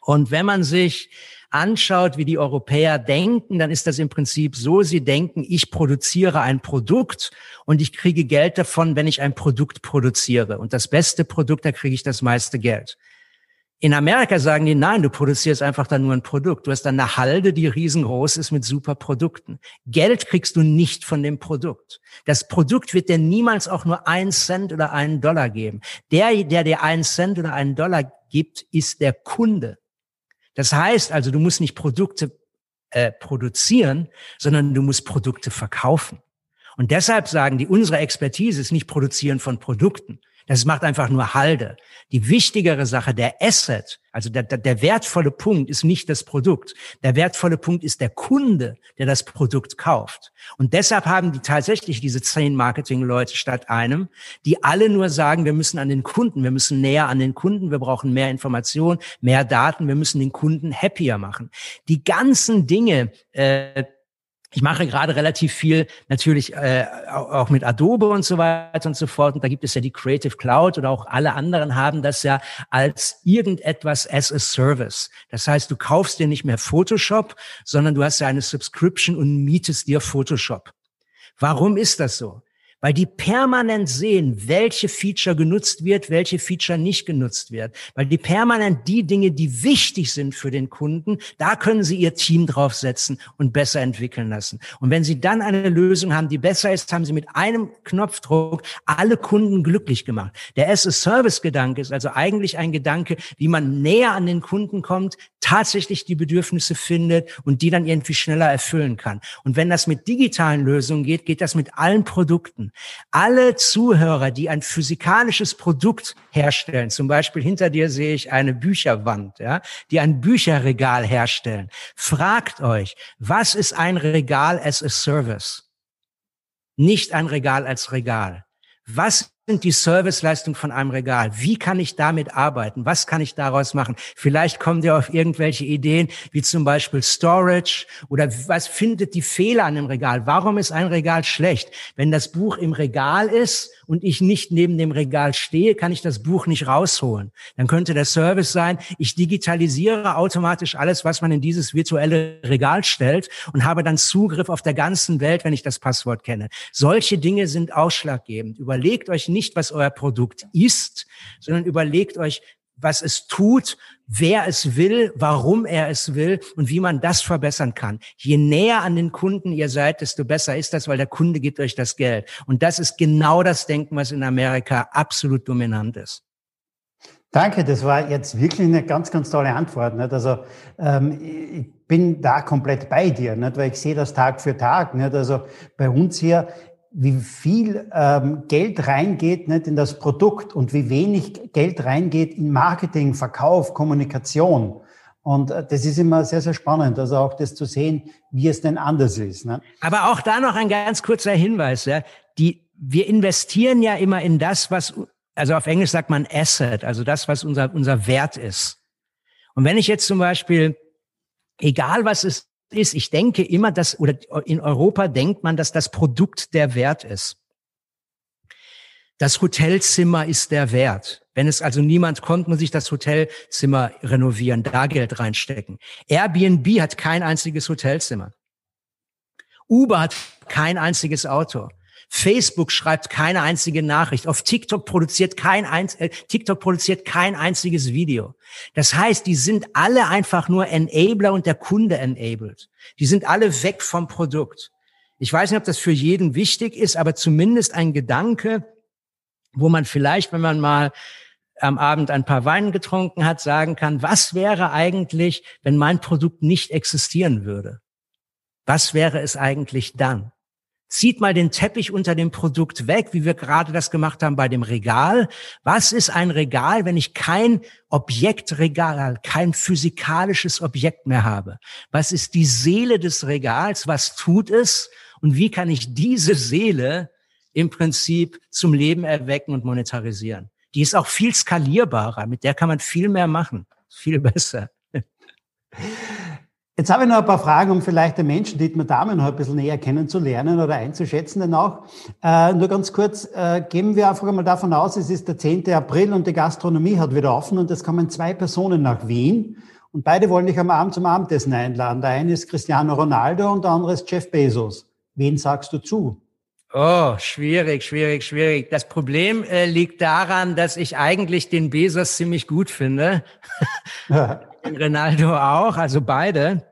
Und wenn man sich anschaut, wie die Europäer denken, dann ist das im Prinzip so, sie denken, ich produziere ein Produkt und ich kriege Geld davon, wenn ich ein Produkt produziere. Und das beste Produkt, da kriege ich das meiste Geld. In Amerika sagen die, nein, du produzierst einfach dann nur ein Produkt. Du hast dann eine Halde, die riesengroß ist mit super Produkten. Geld kriegst du nicht von dem Produkt. Das Produkt wird dir niemals auch nur einen Cent oder einen Dollar geben. Der, der dir einen Cent oder einen Dollar gibt, ist der Kunde. Das heißt also, du musst nicht Produkte äh, produzieren, sondern du musst Produkte verkaufen. Und deshalb sagen die, unsere Expertise ist nicht Produzieren von Produkten, das macht einfach nur Halde. Die wichtigere Sache, der Asset, also der, der, der wertvolle Punkt ist nicht das Produkt. Der wertvolle Punkt ist der Kunde, der das Produkt kauft. Und deshalb haben die tatsächlich diese zehn Marketing-Leute statt einem, die alle nur sagen, wir müssen an den Kunden, wir müssen näher an den Kunden, wir brauchen mehr Information, mehr Daten, wir müssen den Kunden happier machen. Die ganzen Dinge, äh, ich mache gerade relativ viel natürlich äh, auch mit Adobe und so weiter und so fort. Und da gibt es ja die Creative Cloud oder auch alle anderen haben das ja als irgendetwas as a Service. Das heißt, du kaufst dir nicht mehr Photoshop, sondern du hast ja eine Subscription und mietest dir Photoshop. Warum ist das so? Weil die permanent sehen, welche Feature genutzt wird, welche Feature nicht genutzt wird, weil die permanent die Dinge, die wichtig sind für den Kunden, da können sie ihr Team draufsetzen und besser entwickeln lassen. Und wenn sie dann eine Lösung haben, die besser ist, haben sie mit einem Knopfdruck alle Kunden glücklich gemacht. Der as-a-Service-Gedanke ist also eigentlich ein Gedanke, wie man näher an den Kunden kommt, tatsächlich die Bedürfnisse findet und die dann irgendwie schneller erfüllen kann. Und wenn das mit digitalen Lösungen geht, geht das mit allen Produkten. Alle Zuhörer, die ein physikalisches Produkt herstellen, zum Beispiel hinter dir sehe ich eine Bücherwand, ja, die ein Bücherregal herstellen, fragt euch, was ist ein Regal as a Service? Nicht ein Regal als Regal. Was sind die Serviceleistungen von einem Regal? Wie kann ich damit arbeiten? Was kann ich daraus machen? Vielleicht kommt ihr auf irgendwelche Ideen, wie zum Beispiel Storage oder was findet die Fehler an dem Regal? Warum ist ein Regal schlecht? Wenn das Buch im Regal ist und ich nicht neben dem Regal stehe, kann ich das Buch nicht rausholen. Dann könnte der Service sein, ich digitalisiere automatisch alles, was man in dieses virtuelle Regal stellt und habe dann Zugriff auf der ganzen Welt, wenn ich das Passwort kenne. Solche Dinge sind ausschlaggebend. Überlegt euch nicht, was euer Produkt ist, sondern überlegt euch, was es tut, wer es will, warum er es will und wie man das verbessern kann. Je näher an den Kunden ihr seid, desto besser ist das, weil der Kunde gibt euch das Geld. Und das ist genau das Denken, was in Amerika absolut dominant ist. Danke, das war jetzt wirklich eine ganz, ganz tolle Antwort. Nicht? Also ähm, ich bin da komplett bei dir, nicht? weil ich sehe das Tag für Tag. Nicht? Also bei uns hier, wie viel ähm, Geld reingeht nicht in das Produkt und wie wenig Geld reingeht in Marketing, Verkauf, Kommunikation. Und äh, das ist immer sehr, sehr spannend, also auch das zu sehen, wie es denn anders ist. Ne? Aber auch da noch ein ganz kurzer Hinweis. Ja. Die, wir investieren ja immer in das, was also auf Englisch sagt man Asset, also das, was unser, unser Wert ist. Und wenn ich jetzt zum Beispiel, egal was es ist, ich denke immer, dass, oder in Europa denkt man, dass das Produkt der Wert ist. Das Hotelzimmer ist der Wert. Wenn es also niemand kommt, muss ich das Hotelzimmer renovieren, da Geld reinstecken. Airbnb hat kein einziges Hotelzimmer. Uber hat kein einziges Auto. Facebook schreibt keine einzige Nachricht. Auf TikTok produziert kein einz äh, TikTok produziert kein einziges Video. Das heißt, die sind alle einfach nur Enabler und der Kunde enabled. Die sind alle weg vom Produkt. Ich weiß nicht, ob das für jeden wichtig ist, aber zumindest ein Gedanke, wo man vielleicht, wenn man mal am Abend ein paar Weinen getrunken hat, sagen kann, was wäre eigentlich, wenn mein Produkt nicht existieren würde? Was wäre es eigentlich dann? Zieht mal den Teppich unter dem Produkt weg, wie wir gerade das gemacht haben bei dem Regal. Was ist ein Regal, wenn ich kein Objektregal, kein physikalisches Objekt mehr habe? Was ist die Seele des Regals? Was tut es? Und wie kann ich diese Seele im Prinzip zum Leben erwecken und monetarisieren? Die ist auch viel skalierbarer. Mit der kann man viel mehr machen. Viel besser. Jetzt habe ich noch ein paar Fragen, um vielleicht den Menschen, die wir Damen noch ein bisschen näher kennenzulernen oder einzuschätzen denn auch. Äh, nur ganz kurz, äh, gehen wir einfach einmal davon aus, es ist der 10. April und die Gastronomie hat wieder offen und es kommen zwei Personen nach Wien und beide wollen dich am Abend zum Abendessen einladen. Der eine ist Cristiano Ronaldo und der andere ist Jeff Bezos. Wen sagst du zu? Oh, schwierig, schwierig, schwierig. Das Problem äh, liegt daran, dass ich eigentlich den Bezos ziemlich gut finde. den Ronaldo auch, also beide.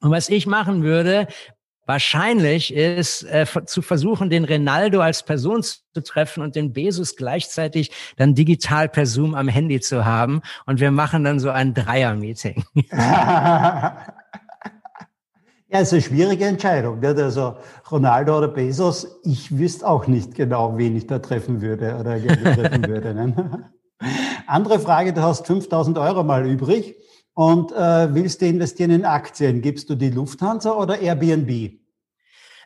Und was ich machen würde, wahrscheinlich ist äh, zu versuchen, den Ronaldo als Person zu treffen und den Bezos gleichzeitig dann digital per Zoom am Handy zu haben. Und wir machen dann so ein Dreier-Meeting. Ja, ist eine schwierige Entscheidung. Nicht? Also Ronaldo oder Bezos, ich wüsste auch nicht genau, wen ich da treffen würde oder treffen würde. Ne? Andere Frage, du hast 5000 Euro mal übrig und äh, willst du investieren in Aktien. Gibst du die Lufthansa oder Airbnb?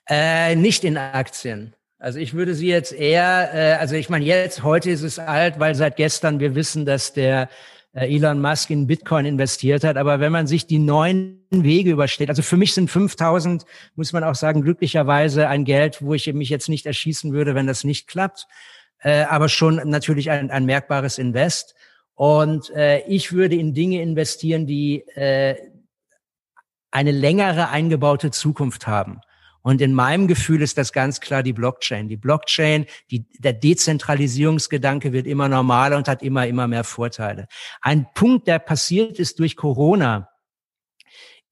Äh, nicht in Aktien. Also ich würde sie jetzt eher, äh, also ich meine jetzt, heute ist es alt, weil seit gestern wir wissen, dass der äh, Elon Musk in Bitcoin investiert hat. Aber wenn man sich die neuen Wege übersteht, also für mich sind 5000, muss man auch sagen, glücklicherweise ein Geld, wo ich mich jetzt nicht erschießen würde, wenn das nicht klappt. Äh, aber schon natürlich ein, ein merkbares Invest. Und äh, ich würde in Dinge investieren, die äh, eine längere eingebaute Zukunft haben. Und in meinem Gefühl ist das ganz klar die Blockchain. Die Blockchain, die, der Dezentralisierungsgedanke wird immer normaler und hat immer, immer mehr Vorteile. Ein Punkt, der passiert ist durch Corona,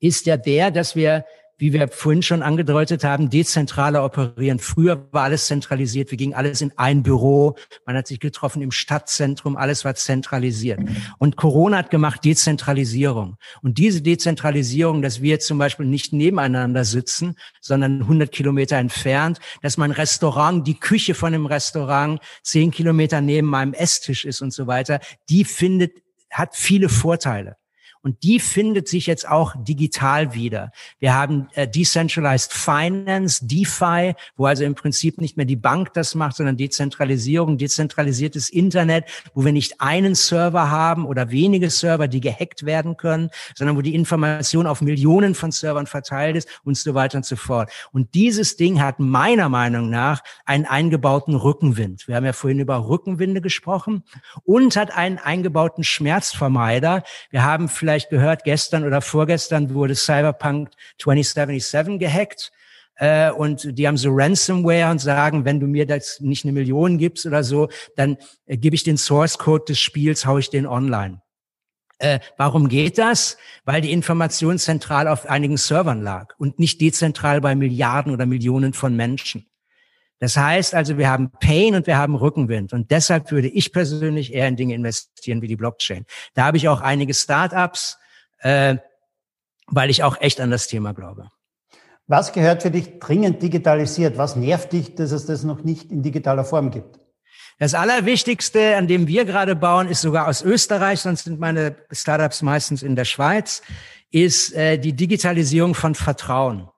ist ja der, dass wir wie wir vorhin schon angedeutet haben, dezentraler operieren. Früher war alles zentralisiert. Wir gingen alles in ein Büro. Man hat sich getroffen im Stadtzentrum. Alles war zentralisiert. Und Corona hat gemacht Dezentralisierung. Und diese Dezentralisierung, dass wir zum Beispiel nicht nebeneinander sitzen, sondern 100 Kilometer entfernt, dass mein Restaurant, die Küche von dem Restaurant zehn Kilometer neben meinem Esstisch ist und so weiter, die findet, hat viele Vorteile. Und die findet sich jetzt auch digital wieder. Wir haben äh, Decentralized Finance, DeFi, wo also im Prinzip nicht mehr die Bank das macht, sondern Dezentralisierung, dezentralisiertes Internet, wo wir nicht einen Server haben oder wenige Server, die gehackt werden können, sondern wo die Information auf Millionen von Servern verteilt ist und so weiter und so fort. Und dieses Ding hat meiner Meinung nach einen eingebauten Rückenwind. Wir haben ja vorhin über Rückenwinde gesprochen und hat einen eingebauten Schmerzvermeider. Wir haben vielleicht gehört, gestern oder vorgestern wurde Cyberpunk 2077 gehackt. Äh, und die haben so Ransomware und sagen, wenn du mir das nicht eine Million gibst oder so, dann äh, gebe ich den Source Code des Spiels, hau ich den online. Äh, warum geht das? Weil die Information zentral auf einigen Servern lag und nicht dezentral bei Milliarden oder Millionen von Menschen. Das heißt also, wir haben Pain und wir haben Rückenwind. Und deshalb würde ich persönlich eher in Dinge investieren wie die Blockchain. Da habe ich auch einige Startups, äh, weil ich auch echt an das Thema glaube. Was gehört für dich dringend digitalisiert? Was nervt dich, dass es das noch nicht in digitaler Form gibt? Das Allerwichtigste, an dem wir gerade bauen, ist sogar aus Österreich, sonst sind meine Startups meistens in der Schweiz, ist äh, die Digitalisierung von Vertrauen.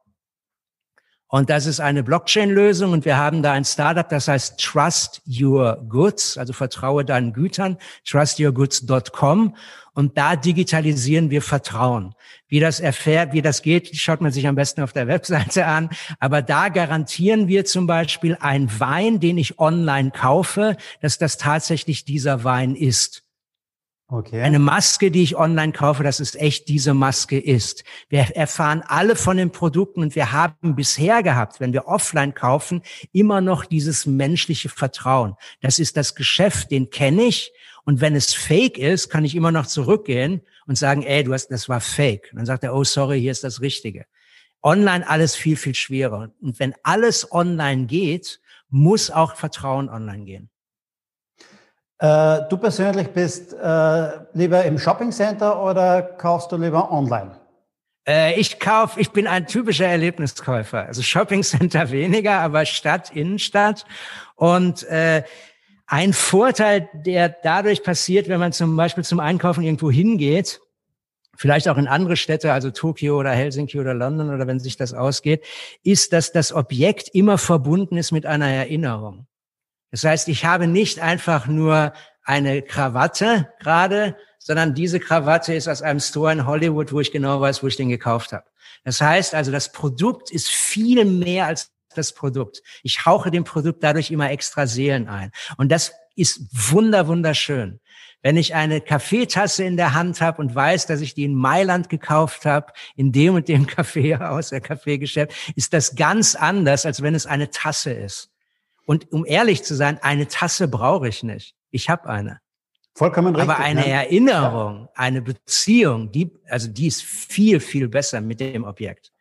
Und das ist eine Blockchain-Lösung und wir haben da ein Startup, das heißt Trust Your Goods, also vertraue deinen Gütern, trustyourgoods.com. Und da digitalisieren wir Vertrauen. Wie das erfährt, wie das geht, schaut man sich am besten auf der Webseite an. Aber da garantieren wir zum Beispiel ein Wein, den ich online kaufe, dass das tatsächlich dieser Wein ist. Okay. Eine Maske, die ich online kaufe, dass es echt diese Maske ist. Wir erfahren alle von den Produkten und wir haben bisher gehabt, wenn wir offline kaufen, immer noch dieses menschliche Vertrauen. Das ist das Geschäft, den kenne ich. Und wenn es fake ist, kann ich immer noch zurückgehen und sagen, ey, du hast, das war fake. Und dann sagt er, oh, sorry, hier ist das Richtige. Online alles viel, viel schwerer. Und wenn alles online geht, muss auch Vertrauen online gehen. Äh, du persönlich bist äh, lieber im Shoppingcenter oder kaufst du lieber online? Äh, ich kauf, ich bin ein typischer Erlebniskäufer. Also Shoppingcenter weniger, aber Stadt, Innenstadt. Und äh, ein Vorteil, der dadurch passiert, wenn man zum Beispiel zum Einkaufen irgendwo hingeht, vielleicht auch in andere Städte, also Tokio oder Helsinki oder London oder wenn sich das ausgeht, ist, dass das Objekt immer verbunden ist mit einer Erinnerung. Das heißt, ich habe nicht einfach nur eine Krawatte gerade, sondern diese Krawatte ist aus einem Store in Hollywood, wo ich genau weiß, wo ich den gekauft habe. Das heißt also, das Produkt ist viel mehr als das Produkt. Ich hauche dem Produkt dadurch immer extra Seelen ein. Und das ist wunder, wunderschön. Wenn ich eine Kaffeetasse in der Hand habe und weiß, dass ich die in Mailand gekauft habe, in dem und dem Kaffeehaus, der Kaffeegeschäft, ist das ganz anders, als wenn es eine Tasse ist. Und um ehrlich zu sein, eine Tasse brauche ich nicht. Ich habe eine. Vollkommen richtig. Aber eine ja. Erinnerung, eine Beziehung, die, also die ist viel, viel besser mit dem Objekt.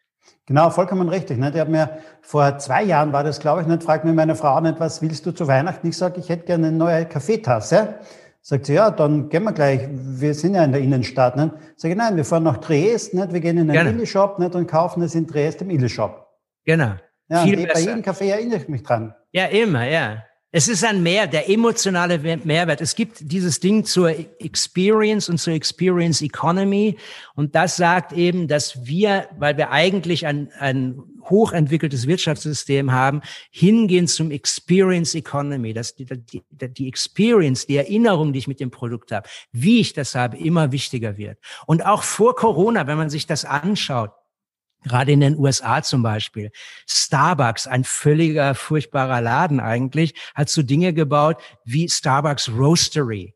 Genau, vollkommen richtig. Ne? Die hat mir vor zwei Jahren war das, glaube ich, nicht, fragt mir meine Frau nicht, was willst du zu Weihnachten? Ich sage, ich hätte gerne eine neue Kaffeetasse. Sagt sie, ja, dann gehen wir gleich. Wir sind ja in der Innenstadt. Ne? Sag ich, nein, wir fahren nach Dresden, nicht? wir gehen in den. Illy-Shop und kaufen es in Dresden im Illy-Shop. Genau. Ja, Viel bei jedem Kaffee erinnere ich mich dran. Ja, immer, ja. Es ist ein Mehr, der emotionale Mehrwert. Es gibt dieses Ding zur Experience und zur Experience Economy. Und das sagt eben, dass wir, weil wir eigentlich ein, ein hochentwickeltes Wirtschaftssystem haben, hingehen zum Experience Economy. Dass die, die, die Experience, die Erinnerung, die ich mit dem Produkt habe, wie ich das habe, immer wichtiger wird. Und auch vor Corona, wenn man sich das anschaut, Gerade in den USA zum Beispiel. Starbucks, ein völliger furchtbarer Laden eigentlich, hat so Dinge gebaut wie Starbucks Roastery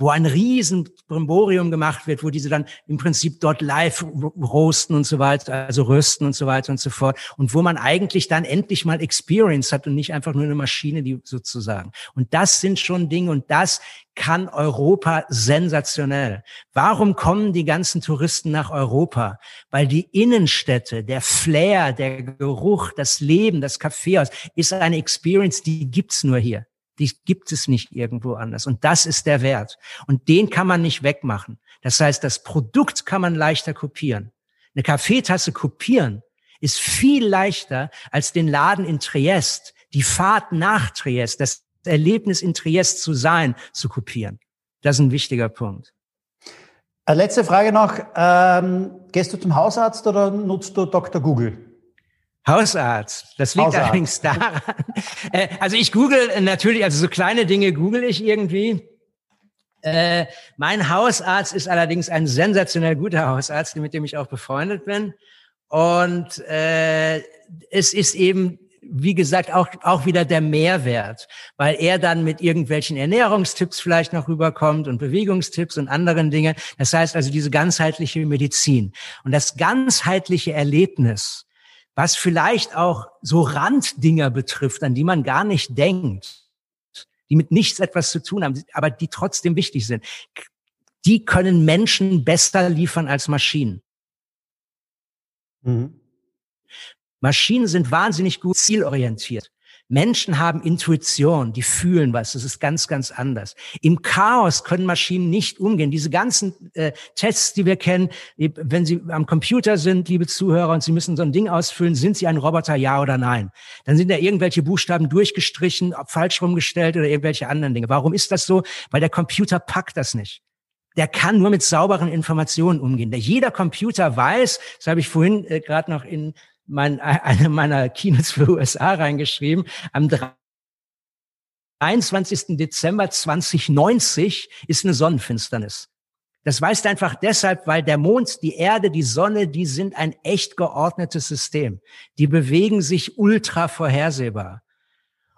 wo ein riesen Brimborium gemacht wird, wo diese dann im Prinzip dort live roasten und so weiter, also rösten und so weiter und so fort. Und wo man eigentlich dann endlich mal Experience hat und nicht einfach nur eine Maschine, die sozusagen. Und das sind schon Dinge und das kann Europa sensationell. Warum kommen die ganzen Touristen nach Europa? Weil die Innenstädte, der Flair, der Geruch, das Leben, das Kaffeehaus ist eine Experience, die gibt's nur hier die gibt es nicht irgendwo anders. Und das ist der Wert. Und den kann man nicht wegmachen. Das heißt, das Produkt kann man leichter kopieren. Eine Kaffeetasse kopieren ist viel leichter als den Laden in Triest, die Fahrt nach Triest, das Erlebnis in Triest zu sein, zu kopieren. Das ist ein wichtiger Punkt. Äh, letzte Frage noch. Ähm, gehst du zum Hausarzt oder nutzt du Dr. Google? Hausarzt. Das liegt Hausarzt. allerdings daran. Äh, also ich google natürlich, also so kleine Dinge google ich irgendwie. Äh, mein Hausarzt ist allerdings ein sensationell guter Hausarzt, mit dem ich auch befreundet bin. Und äh, es ist eben, wie gesagt, auch, auch wieder der Mehrwert, weil er dann mit irgendwelchen Ernährungstipps vielleicht noch rüberkommt und Bewegungstipps und anderen Dingen. Das heißt also diese ganzheitliche Medizin. Und das ganzheitliche Erlebnis, was vielleicht auch so Randdinger betrifft, an die man gar nicht denkt, die mit nichts etwas zu tun haben, aber die trotzdem wichtig sind. Die können Menschen besser liefern als Maschinen. Mhm. Maschinen sind wahnsinnig gut zielorientiert. Menschen haben Intuition, die fühlen was. Das ist ganz, ganz anders. Im Chaos können Maschinen nicht umgehen. Diese ganzen äh, Tests, die wir kennen, wenn Sie am Computer sind, liebe Zuhörer, und Sie müssen so ein Ding ausfüllen, sind Sie ein Roboter, ja oder nein? Dann sind da irgendwelche Buchstaben durchgestrichen, falsch rumgestellt oder irgendwelche anderen Dinge. Warum ist das so? Weil der Computer packt das nicht der kann nur mit sauberen Informationen umgehen. Der jeder Computer weiß, das habe ich vorhin äh, gerade noch in mein, eine meiner Keynotes für USA reingeschrieben, am 23. Dezember 2090 ist eine Sonnenfinsternis. Das weißt einfach deshalb, weil der Mond, die Erde, die Sonne, die sind ein echt geordnetes System. Die bewegen sich ultra vorhersehbar.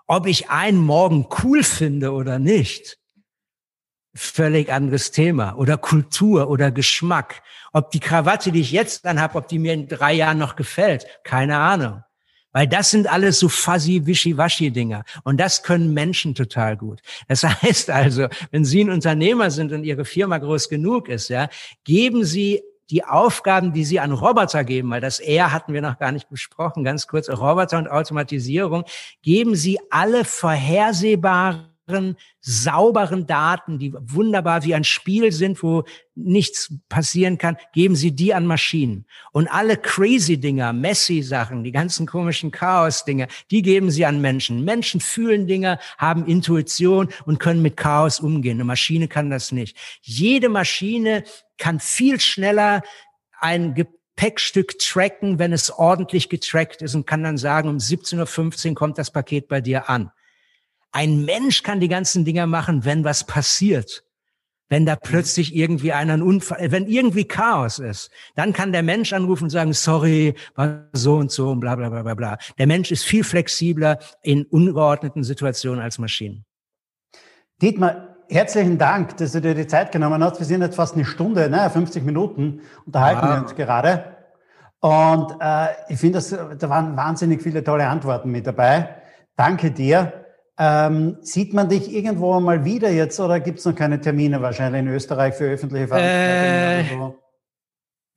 Ob ich einen Morgen cool finde oder nicht, völlig anderes Thema. Oder Kultur oder Geschmack. Ob die Krawatte, die ich jetzt dann habe, ob die mir in drei Jahren noch gefällt, keine Ahnung. Weil das sind alles so fuzzy, wischiwaschi Dinger. Und das können Menschen total gut. Das heißt also, wenn Sie ein Unternehmer sind und Ihre Firma groß genug ist, ja, geben Sie die Aufgaben, die Sie an Roboter geben, weil das R hatten wir noch gar nicht besprochen, ganz kurz, Roboter und Automatisierung, geben Sie alle vorhersehbaren sauberen Daten, die wunderbar wie ein Spiel sind, wo nichts passieren kann, geben Sie die an Maschinen. Und alle crazy Dinger, messy Sachen, die ganzen komischen Chaos-Dinger, die geben Sie an Menschen. Menschen fühlen Dinge, haben Intuition und können mit Chaos umgehen. Eine Maschine kann das nicht. Jede Maschine kann viel schneller ein Gepäckstück tracken, wenn es ordentlich getrackt ist und kann dann sagen, um 17.15 Uhr kommt das Paket bei dir an. Ein Mensch kann die ganzen Dinger machen, wenn was passiert. Wenn da plötzlich irgendwie einer einen Unfall, wenn irgendwie Chaos ist, dann kann der Mensch anrufen und sagen, sorry, war so und so und bla, bla, bla, bla, bla. Der Mensch ist viel flexibler in ungeordneten Situationen als Maschinen. Dietmar, herzlichen Dank, dass du dir die Zeit genommen hast. Wir sind jetzt fast eine Stunde, ne, 50 Minuten unterhalten wow. wir uns gerade. Und äh, ich finde, da waren wahnsinnig viele tolle Antworten mit dabei. Danke dir. Ähm, sieht man dich irgendwo mal wieder jetzt oder gibt es noch keine Termine wahrscheinlich in Österreich für öffentliche Veranstaltungen? Äh,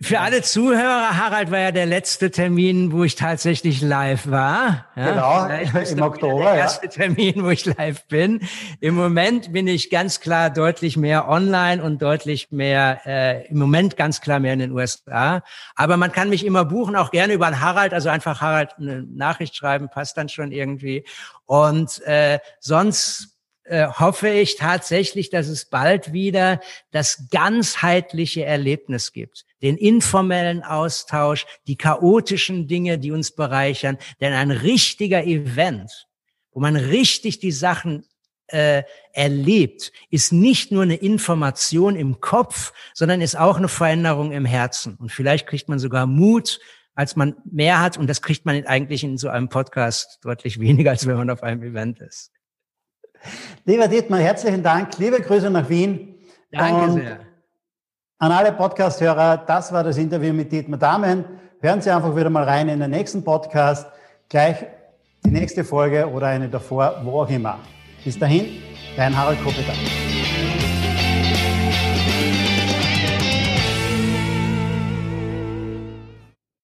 für alle Zuhörer, Harald war ja der letzte Termin, wo ich tatsächlich live war. Ja, genau, im Oktober. Der erste ja. Termin, wo ich live bin. Im Moment bin ich ganz klar deutlich mehr online und deutlich mehr, äh, im Moment ganz klar mehr in den USA. Aber man kann mich immer buchen, auch gerne über einen Harald, also einfach Harald eine Nachricht schreiben, passt dann schon irgendwie. Und äh, sonst äh, hoffe ich tatsächlich, dass es bald wieder das ganzheitliche Erlebnis gibt. Den informellen Austausch, die chaotischen Dinge, die uns bereichern. Denn ein richtiger Event, wo man richtig die Sachen äh, erlebt, ist nicht nur eine Information im Kopf, sondern ist auch eine Veränderung im Herzen. Und vielleicht kriegt man sogar Mut, als man mehr hat. Und das kriegt man eigentlich in so einem Podcast deutlich weniger, als wenn man auf einem Event ist. Lieber Dietmar, herzlichen Dank. Liebe Grüße nach Wien. Danke Und sehr. An alle Podcast-Hörer, das war das Interview mit Dietmar Dahmen. Hören Sie einfach wieder mal rein in den nächsten Podcast. Gleich die nächste Folge oder eine davor, wo auch immer. Bis dahin, dein Harald Kopeter.